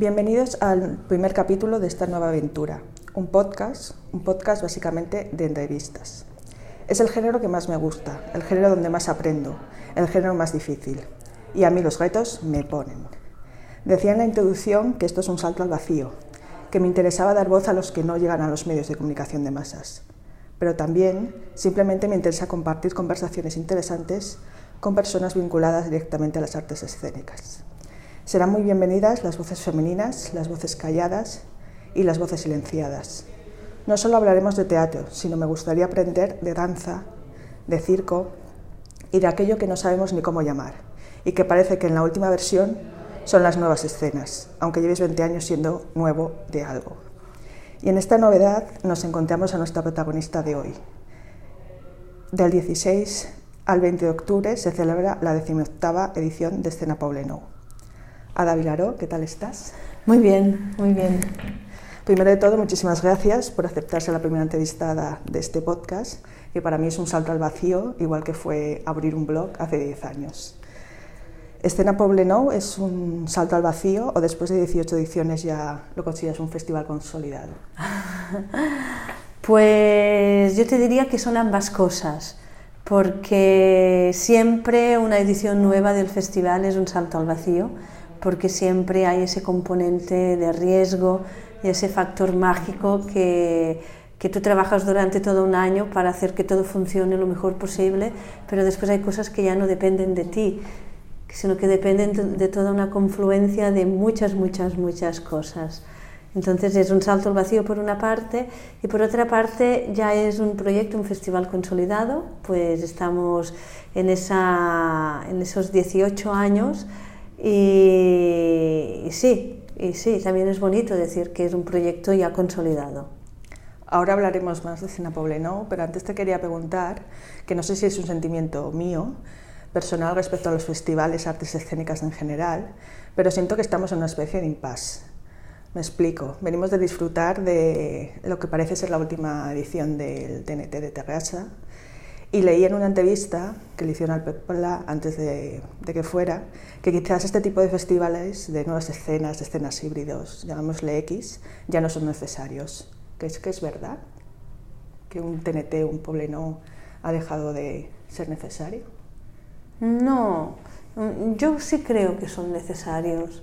Bienvenidos al primer capítulo de esta nueva aventura, un podcast, un podcast básicamente de entrevistas. Es el género que más me gusta, el género donde más aprendo, el género más difícil. Y a mí los retos me ponen. Decía en la introducción que esto es un salto al vacío, que me interesaba dar voz a los que no llegan a los medios de comunicación de masas. Pero también simplemente me interesa compartir conversaciones interesantes con personas vinculadas directamente a las artes escénicas. Serán muy bienvenidas las voces femeninas, las voces calladas y las voces silenciadas. No solo hablaremos de teatro, sino me gustaría aprender de danza, de circo y de aquello que no sabemos ni cómo llamar y que parece que en la última versión son las nuevas escenas, aunque lleves 20 años siendo nuevo de algo. Y en esta novedad nos encontramos a nuestra protagonista de hoy. Del 16 al 20 de octubre se celebra la 18 edición de Escena Poblenou. Ada Vilaró, ¿qué tal estás? Muy bien, muy bien. Primero de todo, muchísimas gracias por aceptarse la primera entrevistada de este podcast, que para mí es un salto al vacío, igual que fue abrir un blog hace 10 años. Escena Poblenou es un salto al vacío o después de 18 ediciones ya lo consideras un festival consolidado? Pues yo te diría que son ambas cosas, porque siempre una edición nueva del festival es un salto al vacío porque siempre hay ese componente de riesgo y ese factor mágico que, que tú trabajas durante todo un año para hacer que todo funcione lo mejor posible, pero después hay cosas que ya no dependen de ti, sino que dependen de toda una confluencia de muchas, muchas, muchas cosas. Entonces es un salto al vacío por una parte y por otra parte ya es un proyecto, un festival consolidado, pues estamos en, esa, en esos 18 años y, sí, y sí, también es bonito decir que es un proyecto ya consolidado. Ahora hablaremos más de Cena Poblenou, pero antes te quería preguntar, que no sé si es un sentimiento mío, personal respecto a los festivales, artes escénicas en general, pero siento que estamos en una especie de impasse. Me explico. Venimos de disfrutar de lo que parece ser la última edición del TNT de Terrassa, y leí en una entrevista que le hicieron al Pepla antes de, que fuera que quizás este tipo de festivales de nuevas escenas, de escenas híbridos, llamémosle X, ya no son necesarios. ¿Crees que es verdad? ¿Que un TNT, un Pobleno, ha dejado de ser necesario? No, yo sí creo que son necesarios.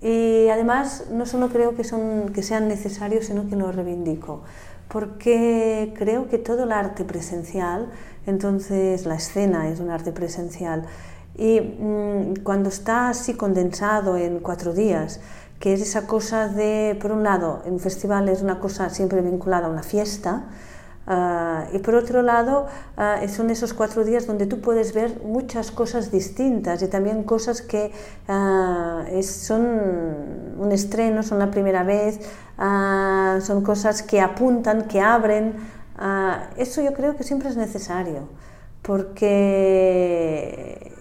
Y además no solo creo que, son, que sean necesarios, sino que los reivindico porque creo que todo el arte presencial, entonces la escena es un arte presencial, y mm, cuando está así condensado en cuatro días, que es esa cosa de, por un lado, en un festival es una cosa siempre vinculada a una fiesta, Ah, y por otro lado, ah, son esos cuatro días donde tú puedes ver muchas cosas distintas y también cosas que ah, son un estreno, son la primera vez, son cosas que apuntan, que abren. eso yo creo que siempre es necesario, porque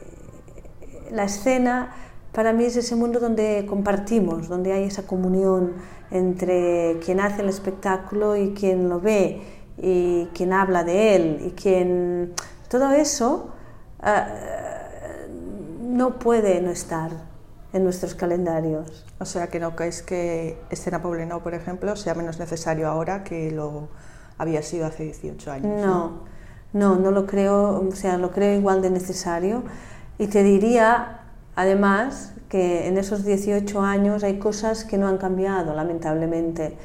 la escena para mí es ese mundo donde compartimos, donde hay esa comunión entre quien hace el espectáculo y quien lo ve y quien habla de él y quien... Todo eso ah, no puede no estar en nuestros calendarios. O sea, que no crees que Escena Poblenou, por ejemplo, sea menos necesario ahora que lo había sido hace 18 años. No, no, no, lo creo, o sea, lo creo igual de necesario. Y te diría, además, que en esos 18 años hay cosas que no han cambiado, lamentablemente.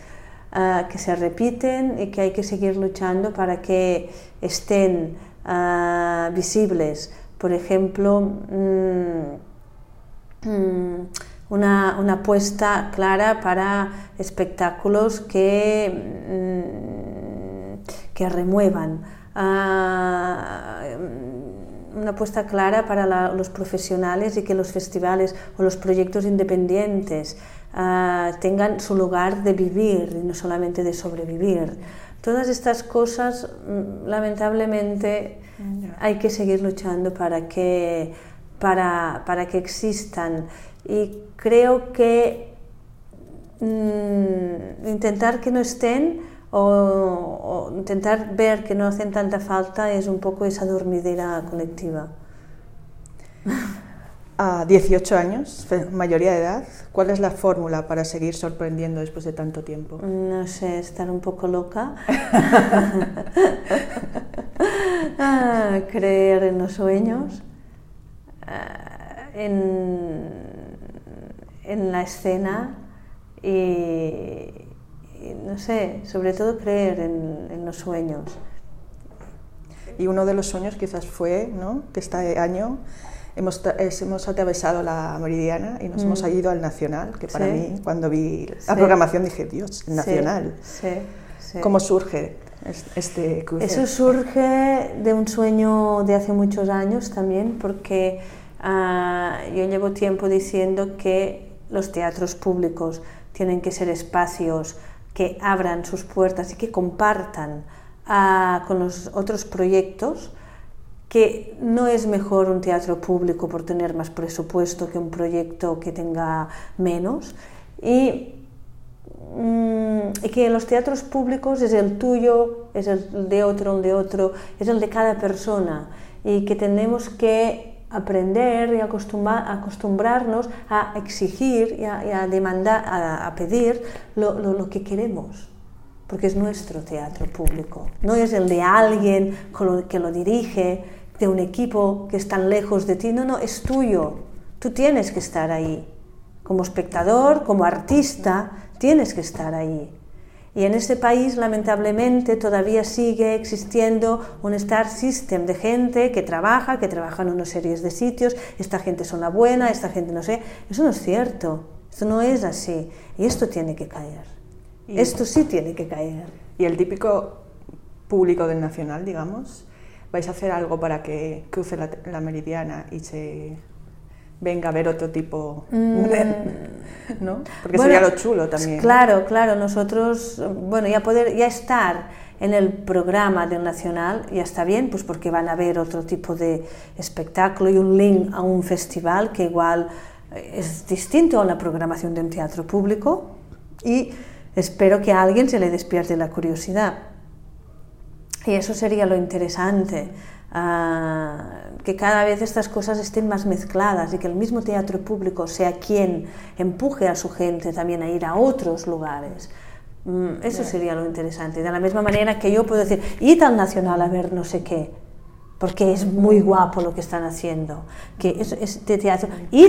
Ah, que se repiten y que hay que seguir luchando para que estén uh, visibles. Por ejemplo, mmm, una, una, apuesta clara para espectáculos que, mmm, que remuevan. Uh, una apuesta clara para los profesionales y que los festivales o los proyectos independientes uh, tengan su lugar de vivir y no solamente de sobrevivir. Todas estas cosas, mm, lamentablemente, hay que seguir luchando para que, para, para que existan. Y creo que mmm, intentar que no estén o, o, intentar ver que no hacen tanta falta es un poco esa dormidera colectiva. A 18 años, mayoría de edad, ¿cuál es la fórmula para seguir sorprendiendo después de tanto tiempo? No sé, estar un poco loca. Ah, creer en los sueños, ah, en, en, la escena y, no sé, sobre todo creer en, en los sueños. Y uno de los sueños quizás fue ¿no? que este año hemos, hemos atravesado la Meridiana y nos hemos mm. ido al Nacional, que para mí, cuando vi la programación, dije, Dios, Nacional. Sí. ¿Cómo surge este crucero? Eso surge de un sueño de hace muchos años también, porque ah, yo llevo tiempo diciendo que los teatros públicos tienen que ser espacios que abran sus puertas y que compartan ah, con los otros proyectos que no es mejor un teatro público por tener más presupuesto que un proyecto que tenga menos. Y, mm, que los teatros públicos es el tuyo, es el de otro, el de otro, es el de cada persona. Y que tenemos que aprender y acostumbrarnos a exigir y a, demandar, a, pedir lo que queremos porque es nuestro teatro público, no es el de alguien que lo dirige, de un equipo que es tan lejos de ti, no, no, es tuyo, tú tienes que estar ahí. Como espectador, como artista, tienes que estar ahí. Y en este país, lamentablemente, todavía sigue existiendo un star system de gente que trabaja, que trabaja en una serie de sitios, esta gente es una buena, esta gente no sé. Eso no es cierto, esto no es así. Y esto tiene que caer. esto sí tiene que caer. Y el típico público del Nacional, digamos, vais a hacer algo para que cruce la, meridiana y se venga a ver otro tipo mm. ¿no? Porque sería lo chulo también. Claro, claro, nosotros, bueno, ya poder, ya estar en el programa del Nacional ya está bien, pues porque van a ver otro tipo de espectáculo y un link a un festival que igual es distinto a la programación de un teatro público y espero que a alguien se le despierte la curiosidad. Y eso sería lo interesante, ah, que cada vez estas cosas estén más mezcladas y que el mismo teatro público sea quien empuje a su gente también a ir a otros lugares. Mm, eso sería lo interesante. De la misma manera que yo puedo decir, id al Nacional a ver no sé qué, porque es muy guapo lo que están haciendo, que es, es de teatro.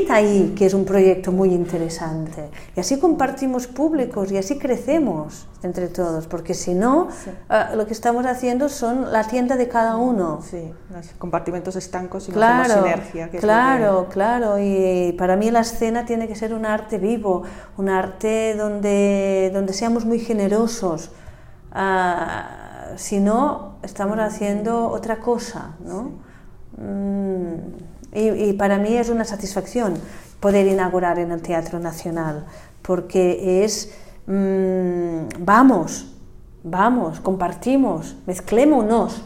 ahí, que es un proyecto muy interesante. Y así compartimos públicos y así crecemos entre todos, porque si no, ah, lo que estamos haciendo son la tienda de cada uno. Sí, los compartimentos estancos y claro, no sinergia. claro, claro, y para mí la escena tiene que ser un arte vivo, un arte donde, donde seamos muy generosos. Uh, si no, estamos haciendo otra cosa, ¿no? Mm, y, para mí es una satisfacción poder inaugurar en el Teatro Nacional, porque es, mm, vamos, vamos, compartimos, mezclémonos,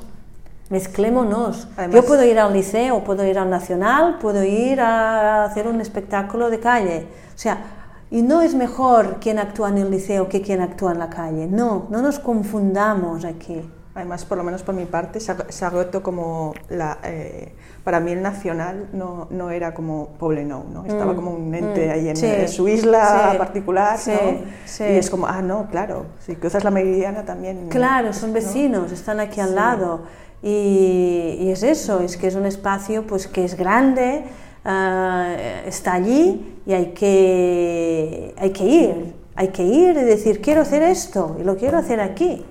mezclémonos. Yo puedo ir al liceo, puedo ir al Nacional, puedo ir a hacer un espectáculo de calle. O sea, y no es mejor quien actúa en el liceo que quien actúa en la calle. No, no nos confundamos aquí. Además, por lo menos por mi parte, se ha, roto como la... Eh, para mí el nacional no, no era como Poblenou, ¿no? Estaba mm, como un ente mm, ahí en, su isla particular, ¿no? Y es como, ah, no, claro, si cruzas la meridiana también... Claro, son vecinos, están aquí al lado. Y, y, es eso, es que es un espacio pues que es grande, Ah, está allí y hay que, hay que ir, hay que ir y decir, quiero hacer esto y lo quiero hacer aquí,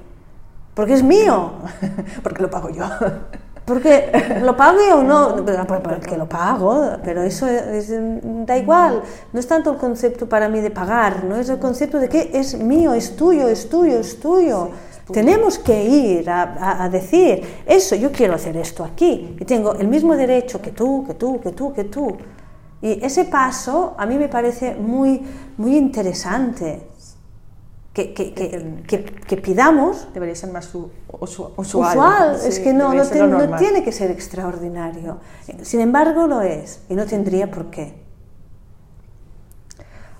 porque es mío, porque lo pago yo. Porque lo pague o no, porque lo pago, pero eso da igual, no es tanto el concepto para mí de pagar, no es el concepto de que es mío, es tuyo, es tuyo, es tuyo. Tenemos que ir a, decir, eso, yo quiero hacer esto aquí, y tengo el mismo derecho que tú, que tú, que tú, que tú. Y ese paso a mí me parece muy, muy interesante. Que, que, que, que pidamos. Debería ser más usual. usual. es que no, no, no, tiene que ser extraordinario. Sin embargo, lo es y no tendría por qué.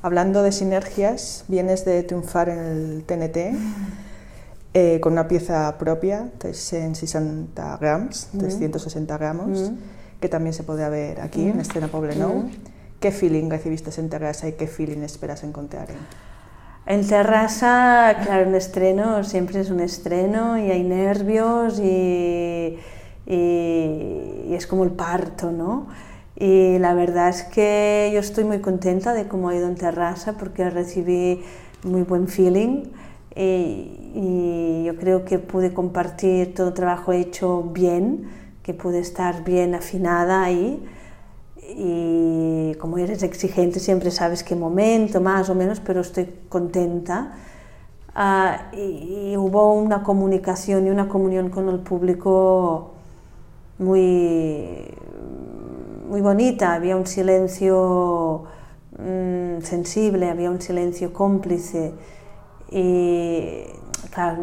Hablando de sinergias, vienes de triunfar en el TNT. eh, con una pieza propia, 360 grams, mm. 360 gramos, mm. Que también se puede ver aquí en Escena Poblenou. ¿Qué feeling recibiste en Terrassa y qué feeling esperas encontrar en? En Terrassa, claro, un estreno siempre es un estreno y hay nervios y, y, y es como el parto, ¿no? Y la verdad es que yo estoy muy contenta de cómo ha ido en Terrassa porque recibí muy buen feeling y, y, yo creo que pude compartir todo el trabajo hecho bien, que pude estar bien afinada ahí. Y como eres exigente siempre sabes qué momento, más o menos, pero estoy contenta. Uh, y, hubo una comunicación y una comunión con el público muy, muy bonita, había un silencio mmm, sensible, había un silencio cómplice. Y claro,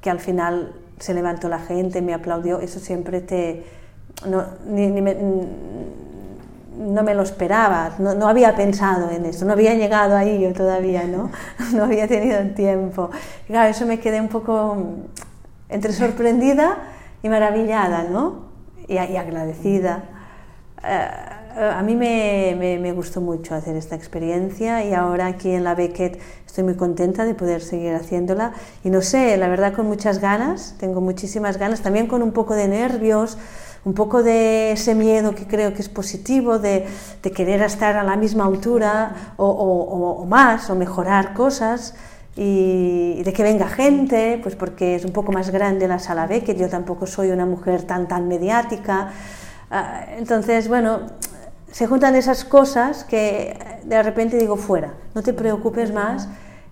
que al final se levantó la gente, me aplaudió, eso siempre te... No, ni, ni me, no me lo esperaba, no, no, había pensado en eso, no había llegado ahí yo todavía, ¿no? No había tenido tiempo. Y eso me quedé un poco entre sorprendida y maravillada, ¿no? Y, agradecida. Uh, a mí me, me, gustó mucho hacer esta experiencia y ahora aquí en la Beckett estoy muy contenta de poder seguir haciéndola y no sé, la verdad con muchas ganas, tengo muchísimas ganas, también con un poco de nervios, un poco de ese miedo que creo que es positivo, de, querer estar a la misma altura o, más, o mejorar cosas y de que venga gente, pues porque es un poco más grande la sala B, que yo tampoco soy una mujer tan, tan mediática. Entonces, bueno, se juntan esas cosas que de repente digo fuera, no te preocupes más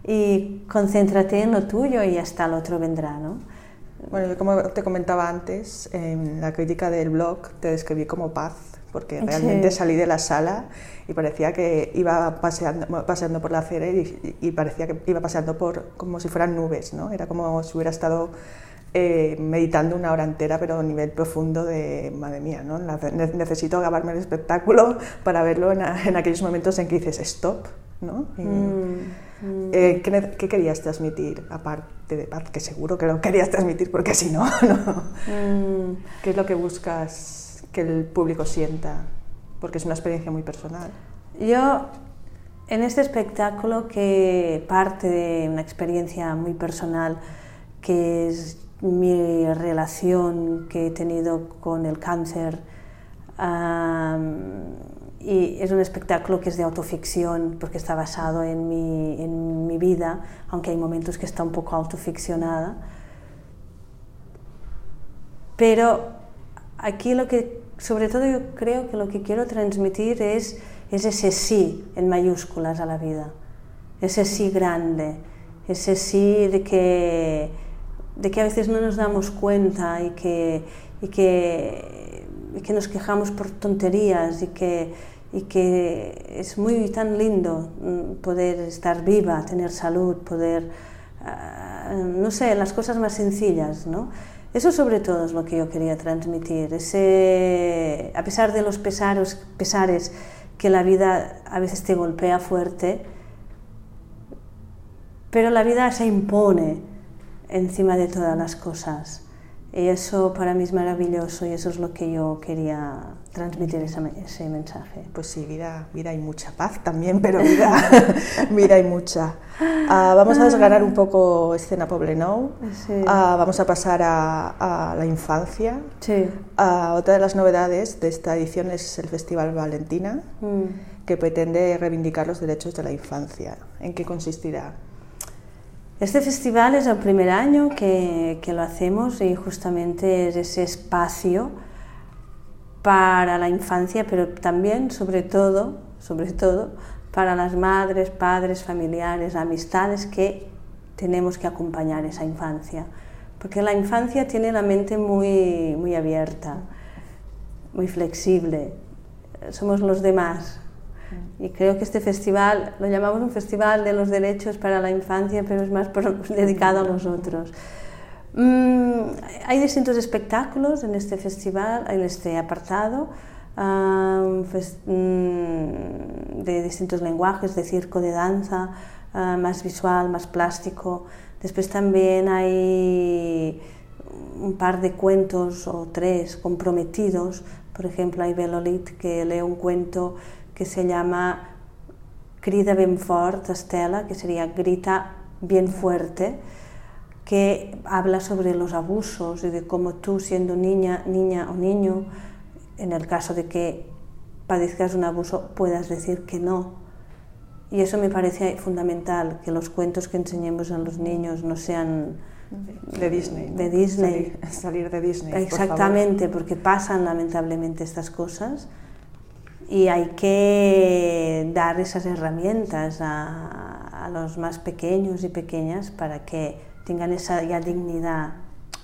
y concéntrate en lo tuyo y hasta el otro vendrá, ¿no? Bueno, como te comentaba antes, en la crítica del blog te describí como paz, porque realmente sí. salí de la sala y parecía que iba paseando, paseando por la acera y, y, parecía que iba paseando por como si fueran nubes, ¿no? Era como si hubiera estado eh, meditando una hora entera, pero a nivel profundo de, madre mía, ¿no? necesito grabarme el espectáculo para verlo en, en, aquellos momentos en que dices stop, ¿no? Y, mm, eh, ¿qué, ¿qué, querías transmitir, aparte de paz? Que seguro que lo querías transmitir, porque si no, no. Mm. ¿Qué es lo que buscas que el público sienta? Porque es una experiencia muy personal. Yo, en este espectáculo, que parte de una experiencia muy personal, que es mi relación que he tenido con el cáncer. Um, y es un espectáculo que es de autoficción porque está basado en mi, en mi vida, aunque hay momentos que está un poco autoficcionada. Pero aquí lo que, sobre todo yo creo que lo que quiero transmitir es, es ese sí en mayúsculas a la vida, ese sí grande, ese sí de que de que a veces no nos damos cuenta y que, y que, que nos quejamos por tonterías y que, y que es muy tan lindo mm, poder estar viva, tener salud, poder, uh, no sé, las cosas más sencillas, ¿no? Eso sobre todo es lo que yo quería transmitir, ese, a pesar de los pesares que la vida a veces te golpea fuerte, pero la vida se impone encima de todas las cosas. Y eso para mí es maravilloso y eso es lo que yo quería transmitir ese, ese mensaje. Pues sí, vida, vida hay mucha paz también, pero vida, vida hay mucha. Uh, vamos a desgranar un poco escena Poblenou. Sí. Uh, vamos a pasar a, a la infancia. Sí. Uh, otra de las novedades de esta edición es el Festival Valentina, mm. que pretende reivindicar los derechos de la infancia. ¿En qué consistirá? Este festival es el primer año que, que, lo hacemos y justamente es ese espacio para la infancia, pero también, sobre todo, sobre todo, para las madres, padres, familiares, amistades que tenemos que acompañar esa infancia. Porque la infancia tiene la mente muy, muy abierta, muy flexible. Somos los demás, y creo que este festival, lo llamamos un festival de los derechos para la infancia, pero es más dedicado a nosotros. Mm, hay distintos espectáculos en este festival, en este apartado, um, mm, de distintos lenguajes, de circo, de danza, uh, más visual, más plástico. Después también hay un par de cuentos o tres comprometidos. Por ejemplo, hay Belolit que lee un cuento que se llama Crida ben fort, Estela, que sería Grita bien fuerte, que habla sobre los abusos y de cómo tú siendo niña, niña o niño, en el caso de que padezcas un abuso, puedas decir que no. Y eso me parece fundamental, que los cuentos que enseñemos a los niños no sean de Disney. De Disney. Salir, de Disney. Exactamente, porque pasan lamentablemente estas cosas y hay que dar esas herramientas a, los más pequeños y pequeñas para que tengan esa ya dignidad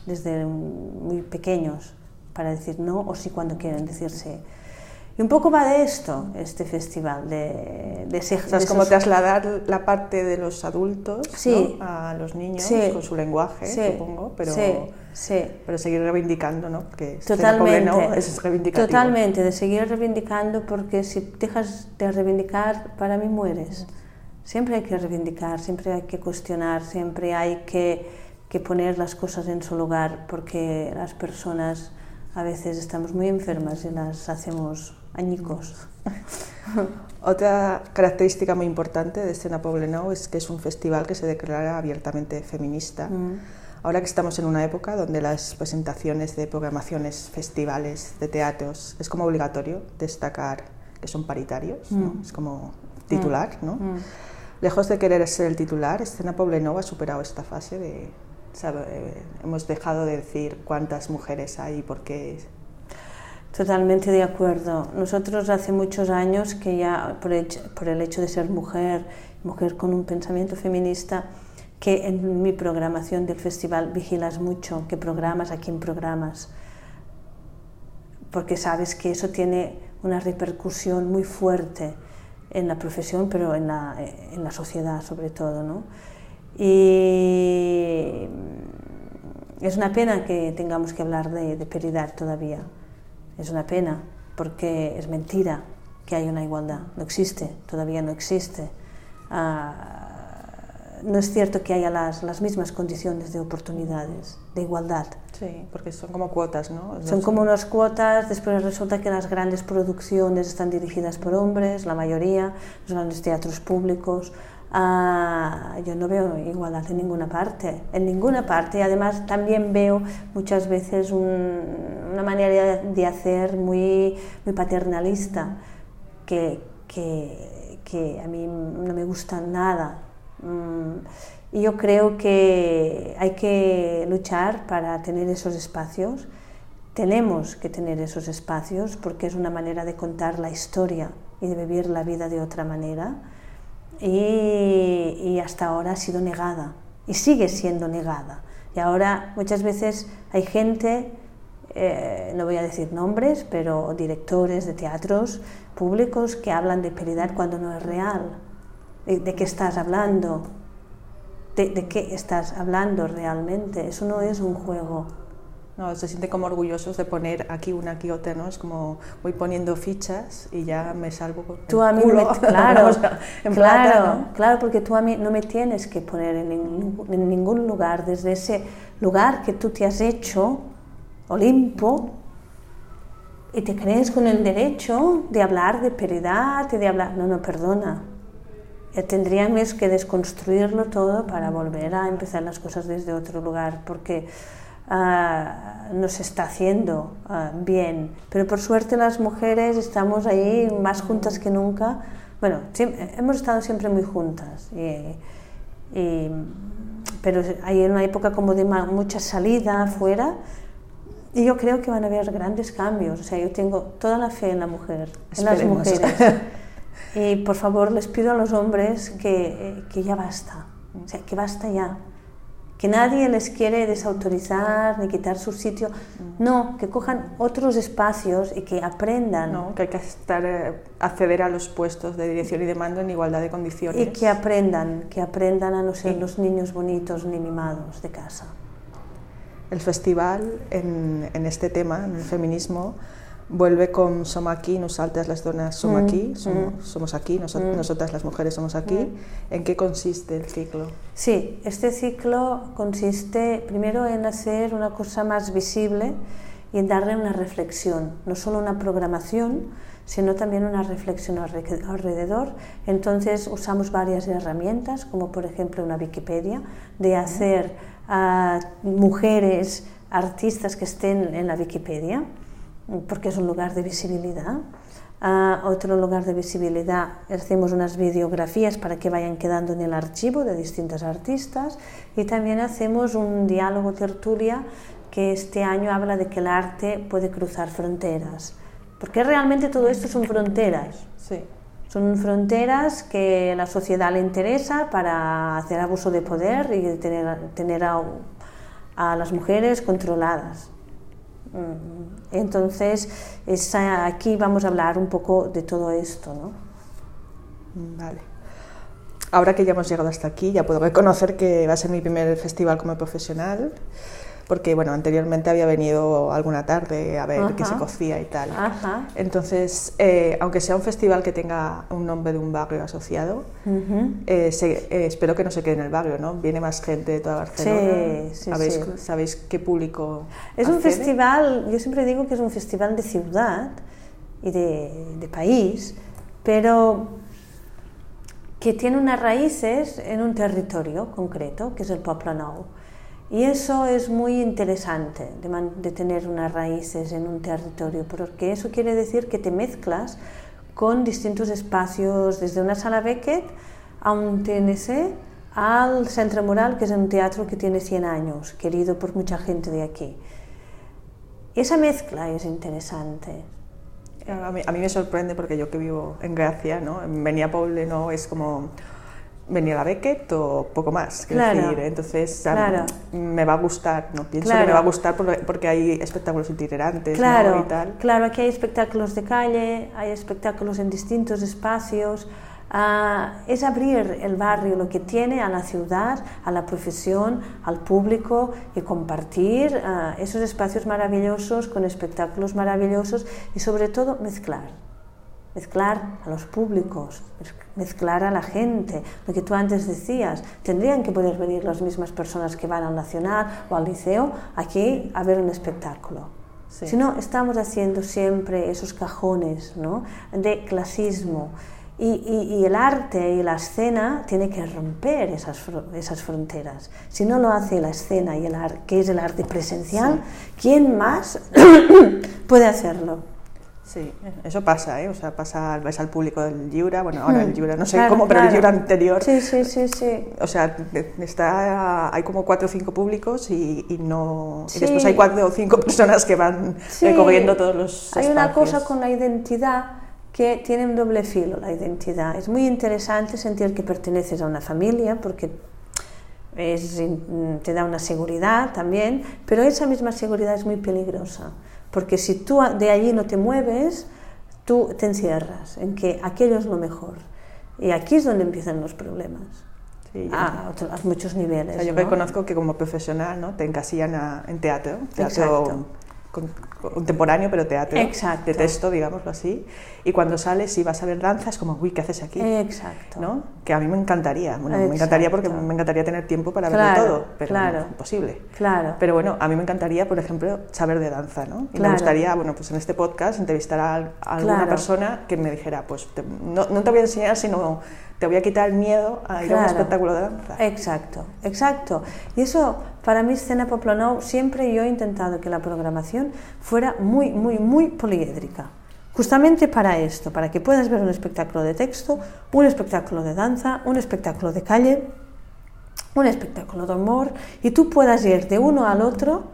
desde muy pequeños para decir no o sí cuando quieren decirse y un poco va de esto, este festival, de, de, ese, o es como trasladar la parte de los adultos a los niños con su lenguaje, supongo, pero, pero seguir reivindicando, ¿no? Porque totalmente, no, es reivindicativo. Totalmente, de seguir reivindicando, porque si dejas de reivindicar, para mí mueres. Siempre hay que reivindicar, siempre hay que cuestionar, siempre hay que, que poner las cosas en su lugar, porque las personas a veces estamos muy enfermas y las hacemos añicos. Otra característica muy importante de Escena Poblenou es que es un festival que se declara abiertamente feminista. Mm. Ahora que estamos en una época donde las presentaciones de programaciones, festivales, de teatros, es como obligatorio destacar que son paritarios, mm. es como titular. ¿no? Mm. Lejos de querer ser el titular, Escena Poblenou ha superado esta fase de... Hemos dejado de decir cuántas mujeres hay y por qué Totalmente de acuerdo. Nosotros hace muchos años que ya, por el, hecho de ser mujer, mujer con un pensamiento feminista, que en mi programación del festival vigilas mucho qué programas, a quién programas, porque sabes que eso tiene una repercusión muy fuerte en la profesión, pero en la, en la sociedad sobre todo. ¿no? Y es una pena que tengamos que hablar de, de peridad todavía. Es una pena porque es mentira que hay una igualdad. No existe, todavía no existe. Ah, no es cierto que haya las, las, mismas condiciones de oportunidades, de igualdad. Sí, porque son como cuotas, ¿no? Son como unas cuotas, después resulta que las grandes producciones están dirigidas por hombres, la mayoría, los grandes teatros públicos, Ah, yo no veo igualdad en ninguna parte, en ninguna parte. Y además también veo muchas veces una manera de hacer muy, paternalista que, que, que, a mí no me gusta nada. Mm, y yo creo que hay que luchar para tener esos espacios. Tenemos que tener esos espacios porque es una manera de contar la historia y de vivir la vida de otra manera y, hasta ahora ha sido negada y sigue siendo negada. Y ahora muchas veces hay gente, eh, no voy a decir nombres, pero directores de teatros públicos que hablan de peridad cuando no es real. ¿De, qué estás hablando? ¿De, ¿De qué estás hablando realmente? Eso no es un juego. No, se siente como orgullosos de poner aquí una, aquí otra, ¿no? Es como voy poniendo fichas y ya me salgo con tú a mí culo, claro, claro, claro, porque tú a mí no me tienes que poner en ningún, en ningún lugar, desde ese lugar que tú te has hecho, Olimpo, y te crees con el derecho de hablar de peridad y de hablar... No, no, perdona. Tendríamos que desconstruirlo todo para volver a empezar las cosas desde otro lugar, porque uh, no se está haciendo ah, bien. Pero por suerte las mujeres estamos ahí más juntas que nunca. Bueno, hemos estado siempre muy juntas. pero hay una época como de mucha salida afuera y yo creo que van a haber grandes cambios. O sea, yo tengo toda la fe en la mujer, en las mujeres. y por favor les pido a los hombres que, que ya basta. O sea, que basta ya que nadie les quiere desautorizar ni quitar su sitio. No, que cojan otros espacios y que aprendan. No, que hay que estar, eh, acceder a los puestos de dirección y de mando en igualdad de condiciones. Y que aprendan, que aprendan a no ser los niños bonitos ni mimados de casa. El festival en, en este tema, en el feminismo, vuelve con Som aquí, nosaltres las donas som aquí, somos, somos aquí, noso- nosotras las mujeres somos aquí. ¿En qué consiste el ciclo? Sí, este ciclo consiste primero en hacer una cosa más visible y en darle una reflexión, no solo una programación, sino también una reflexión alre- alrededor. Entonces usamos varias herramientas, como por ejemplo una Wikipedia, de hacer a mujeres artistas que estén en la Wikipedia, porque es un lugar de visibilidad. Ah, otro lugar de visibilidad, hacemos unas videografías para que vayan quedando en el archivo de distintas artistas y también hacemos un diálogo tertulia que este año habla de que el arte puede cruzar fronteras, porque realmente todo esto son fronteras. Sí. Son fronteras que la sociedad le interesa para hacer abuso de poder y tener, tener a, a las mujeres controladas. Mm, Entonces, aquí vamos a hablar un poco de todo esto, ¿no? Vale. Ahora que ya hemos llegado hasta aquí, ya puedo reconocer que va a ser mi primer festival como profesional, porque bueno, anteriormente había venido alguna tarde a ver qué se Ajá. cocía y tal. Ajá. Entonces, eh, aunque sea un festival que tenga un nombre de un barrio asociado, Ujú. eh, se- eh, espero que no se quede en el barrio, ¿no? Viene más gente de toda Barcelona. Sí, sí, ¿Habéis- sí. ¿Sabéis qué público? Es un accede? festival, yo siempre digo que es un festival de ciudad y de, de país, pero que tiene unas raíces en un territorio concreto, que es el Poblenou. Y eso es muy interesante, de, de tener unas raíces en un territorio, porque eso quiere decir que te mezclas con distintos espacios, desde una sala Beckett a un TNC, al Centre Moral, que es un teatro que tiene 100 años, querido por mucha gente de aquí. Esa mezcla es interesante. A mí, a mí me sorprende porque yo que vivo en Gracia, ¿no? En Venía Poble no es como venía la Beckett o poco más, Claro. decir. Entonces Claro. me va a gustar, no pienso Claro. que me va a gustar porque, hay espectáculos itinerantes ¿no? Claro, y tal. claro, aquí hay espectáculos de calle, hay espectáculos en distintos espacios. Ah, es abrir el barrio, lo que tiene a la ciudad, a la profesión, al público y compartir ah, esos espacios maravillosos con espectáculos maravillosos y sobre todo mezclar. Mezclar a los públicos, mezclar a la gente. Lo que tú antes decías, tendrían que poder venir las mismas personas que van al Nacional o al Liceo aquí a ver un espectáculo. Sí. Si no, estamos haciendo siempre esos cajones ¿no? de clasismo. Y, y- y el arte y la escena tiene que romper esas, fro- esas fronteras. Si no lo hace la escena y el arte, que es el arte presencial, ¿quién más puede hacerlo? Sí, eso pasa, ¿eh? O sea, pasa, ves al público del Yura, bueno, ahora el Yura, no sé. Claro, cómo, pero el. Yura anterior. Sí, sí, sí, sí. O sea, está, hay como cuatro o cinco públicos y, y no, y Sí. después hay cuatro o cinco personas que van Sí, recorriendo todos los Hay una espacios. cosa con la identidad que tiene un doble filo, la identidad. Es muy interesante sentir que perteneces a una familia porque es, te da una seguridad también, pero esa misma seguridad es muy peligrosa, porque si tú de allí no te mueves, tú te encierras en que aquello es lo mejor. Y aquí es donde empiezan los problemas, Sí, a, otro- a muchos niveles. o sea, yo ¿no? reconozco que como profesional ¿no? te encasillan a- en teatro, teatro Exacto. Con- contemporáneo, pero teatro Exacto. de texto, digámoslo así. Y cuando sales y vas a ver danza es como, uy, ¿qué haces aquí? Exacto. ¿no? Que a mí me encantaría, bueno, me encantaría porque me encantaría tener tiempo para Claro, verlo todo, pero claro. no, imposible. Claro. Pero bueno, a mí me encantaría, por ejemplo, saber de danza, ¿no? Y me gustaría, bueno, pues en este podcast entrevistar a, alguna persona que me dijera, pues te- no, no te voy a enseñar, sino te voy a quitar el miedo a ir a un espectáculo de danza. Exacto, exacto. Y eso, para mí, Escena Poplanou, siempre yo he intentado que la programación fuera muy, muy, muy poliédrica. Justamente para esto, para que puedas ver un espectáculo de texto, un espectáculo de danza, un espectáculo de calle, un espectáculo de humor, y tú puedas ir de uno al otro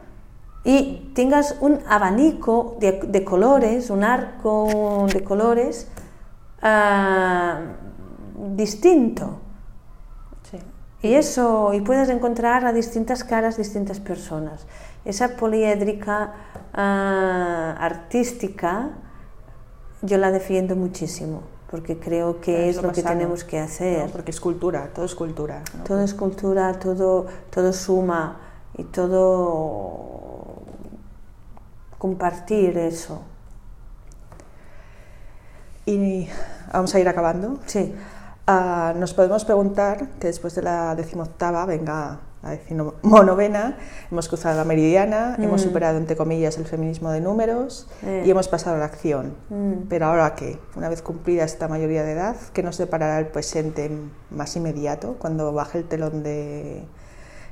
y tengas un abanico de, de colores, un arco de colores ah, distinto. Sí. Y eso, y puedes encontrar a distintas caras, distintas personas. Esa poliédrica ah, artística, yo la defiendo muchísimo, porque creo que es, lo que tenemos que hacer. ¿no? Porque es cultura, todo es cultura. ¿no? Todo es cultura, todo, todo suma y todo compartir eso. Y vamos a ir acabando. Sí. Ah, nos podemos preguntar que después de la decimoctava venga la decimonovena, hemos cruzado la meridiana, hemos Mm. superado entre comillas el feminismo de números Eh. y hemos pasado a la acción. Mm. Pero ahora qué? Una vez cumplida esta mayoría de edad, ¿qué nos deparará el presente más inmediato cuando baje el telón de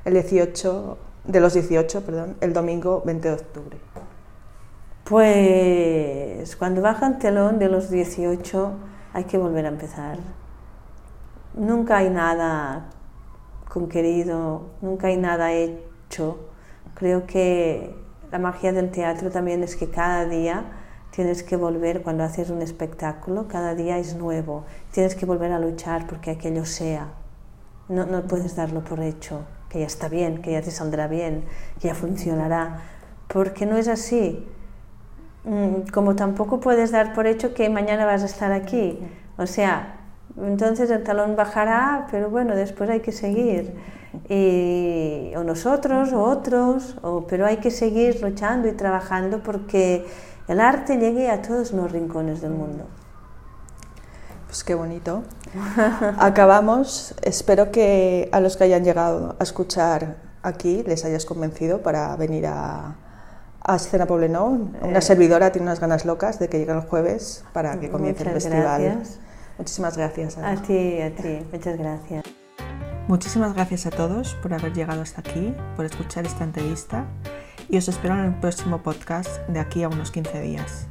el 18 de los 18, perdón, el domingo 20 de octubre? Pues cuando baja el telón de los 18 hay que volver a empezar. Nunca hay nada conquerido, nunca hay nada hecho. Creo que la magia del teatro también es que cada día tienes que volver, cuando haces un espectáculo, cada día es nuevo. Tienes que volver a luchar porque aquello sea. No, no puedes darlo por hecho, que ya está bien, que ya te saldrá bien, que ya funcionará, porque no es así. Mm, Como tampoco puedes dar por hecho que mañana vas a estar aquí. O sea, entonces el talón bajará, pero bueno, después hay que seguir. Y, o nosotros, o otros, o, pero hay que seguir luchando y trabajando porque el arte llegue a todos los rincones del mundo. Pues qué bonito. Acabamos. Espero que a los que hayan llegado a escuchar aquí les hayas convencido para venir a, a Escena Poblenou. Una Eh. servidora tiene unas ganas locas de que llegue el jueves para que comience el festival. gracias. Muchísimas gracias. Ana. A ti, a ti, muchas gracias. Muchísimas gracias a todos por haber llegado hasta aquí, por escuchar esta entrevista y os espero en el próximo podcast de aquí a unos 15 días.